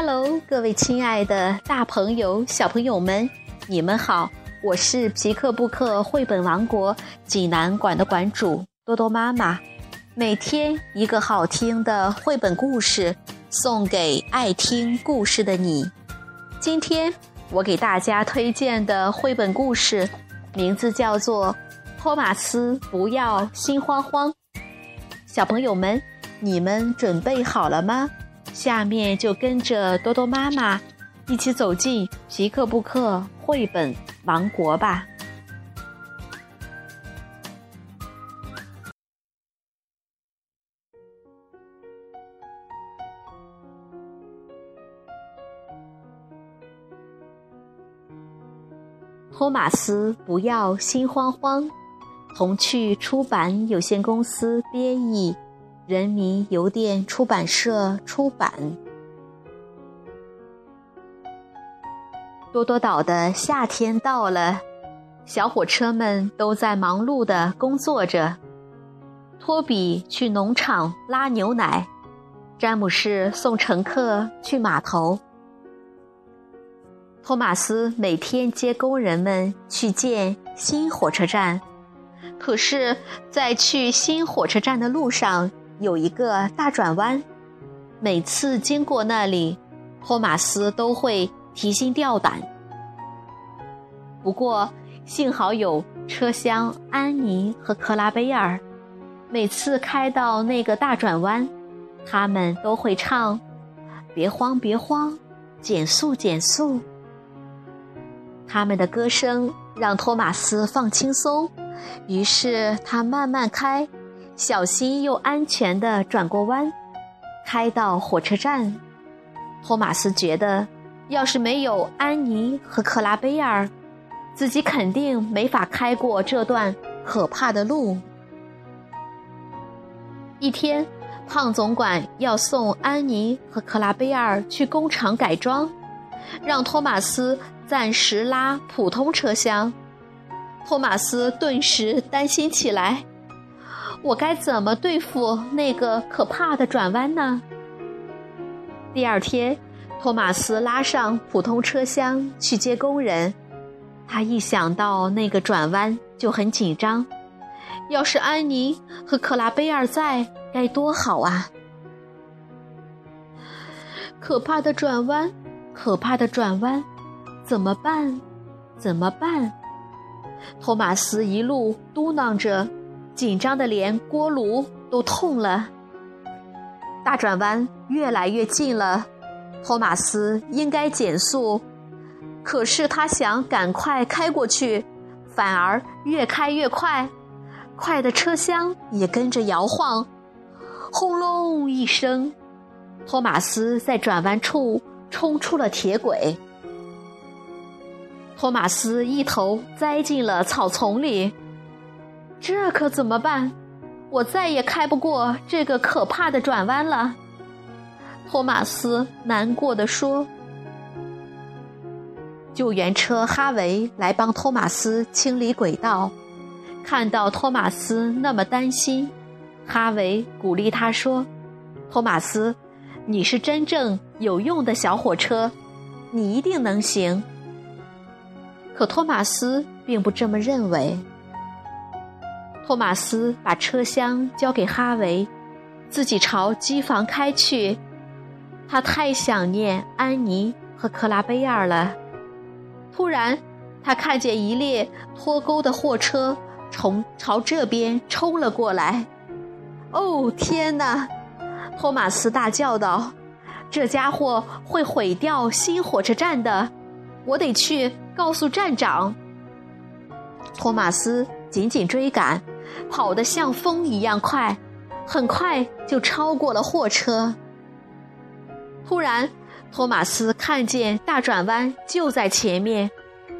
Hello，各位亲爱的大朋友、小朋友们，你们好！我是皮克布克绘本王国济南馆的馆主多多妈妈。每天一个好听的绘本故事，送给爱听故事的你。今天我给大家推荐的绘本故事，名字叫做《托马斯不要心慌慌》。小朋友们，你们准备好了吗？下面就跟着多多妈妈一起走进皮克布克绘本王国吧。托马斯，不要心慌慌。童趣出版有限公司编译。人民邮电出版社出版。多多岛的夏天到了，小火车们都在忙碌的工作着。托比去农场拉牛奶，詹姆士送乘客去码头，托马斯每天接工人们去建新火车站。可是，在去新火车站的路上，有一个大转弯，每次经过那里，托马斯都会提心吊胆。不过幸好有车厢安妮和克拉贝尔，每次开到那个大转弯，他们都会唱：“别慌，别慌，减速，减速。”他们的歌声让托马斯放轻松，于是他慢慢开。小心又安全地转过弯，开到火车站。托马斯觉得，要是没有安妮和克拉贝尔，自己肯定没法开过这段可怕的路。一天，胖总管要送安妮和克拉贝尔去工厂改装，让托马斯暂时拉普通车厢。托马斯顿时担心起来。我该怎么对付那个可怕的转弯呢？第二天，托马斯拉上普通车厢去接工人。他一想到那个转弯就很紧张。要是安妮和克拉贝尔在，该多好啊！可怕的转弯，可怕的转弯，怎么办？怎么办？托马斯一路嘟囔着。紧张的连锅炉都痛了。大转弯越来越近了，托马斯应该减速，可是他想赶快开过去，反而越开越快，快的车厢也跟着摇晃。轰隆一声，托马斯在转弯处冲出了铁轨，托马斯一头栽进了草丛里。这可怎么办？我再也开不过这个可怕的转弯了。托马斯难过的说。救援车哈维来帮托马斯清理轨道，看到托马斯那么担心，哈维鼓励他说：“托马斯，你是真正有用的小火车，你一定能行。”可托马斯并不这么认为。托马斯把车厢交给哈维，自己朝机房开去。他太想念安妮和克拉贝尔了。突然，他看见一列脱钩的货车从朝这边冲了过来。哦，天哪！托马斯大叫道：“这家伙会毁掉新火车站的！我得去告诉站长。”托马斯紧紧追赶。跑得像风一样快，很快就超过了货车。突然，托马斯看见大转弯就在前面，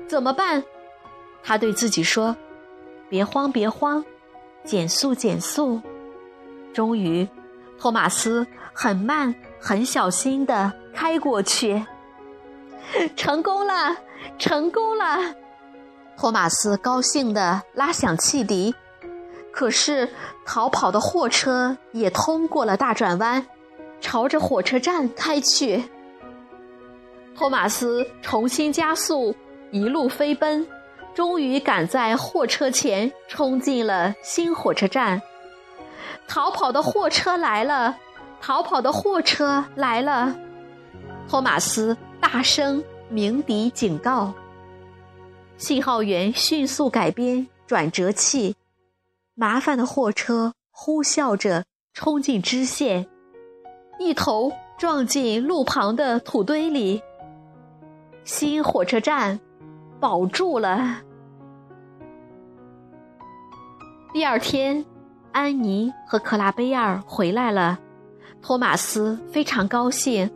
怎么办？他对自己说：“别慌，别慌，减速，减速。”终于，托马斯很慢、很小心地开过去，成功了，成功了！托马斯高兴地拉响汽笛。可是，逃跑的货车也通过了大转弯，朝着火车站开去。托马斯重新加速，一路飞奔，终于赶在货车前冲进了新火车站。逃跑的货车来了！逃跑的货车来了！托马斯大声鸣笛警告。信号员迅速改编转折器，麻烦的货车呼啸着冲进支线，一头撞进路旁的土堆里。新火车站保住了。第二天，安妮和克拉贝尔回来了，托马斯非常高兴，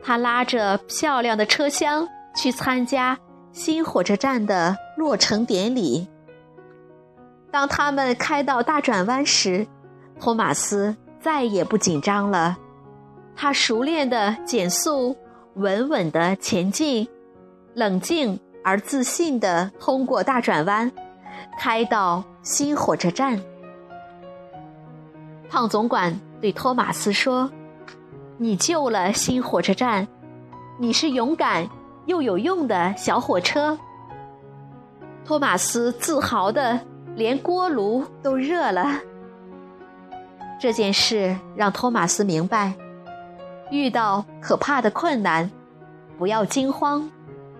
他拉着漂亮的车厢去参加新火车站的落成典礼。当他们开到大转弯时，托马斯再也不紧张了，他熟练的减速，稳稳的前进。冷静而自信地通过大转弯，开到新火车站。胖总管对托马斯说：“你救了新火车站，你是勇敢又有用的小火车。”托马斯自豪的连锅炉都热了。这件事让托马斯明白，遇到可怕的困难，不要惊慌。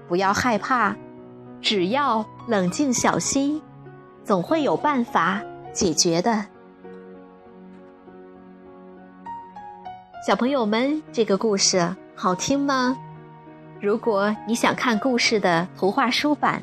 不要害怕，只要冷静小心，总会有办法解决的。小朋友们，这个故事好听吗？如果你想看故事的图画书版，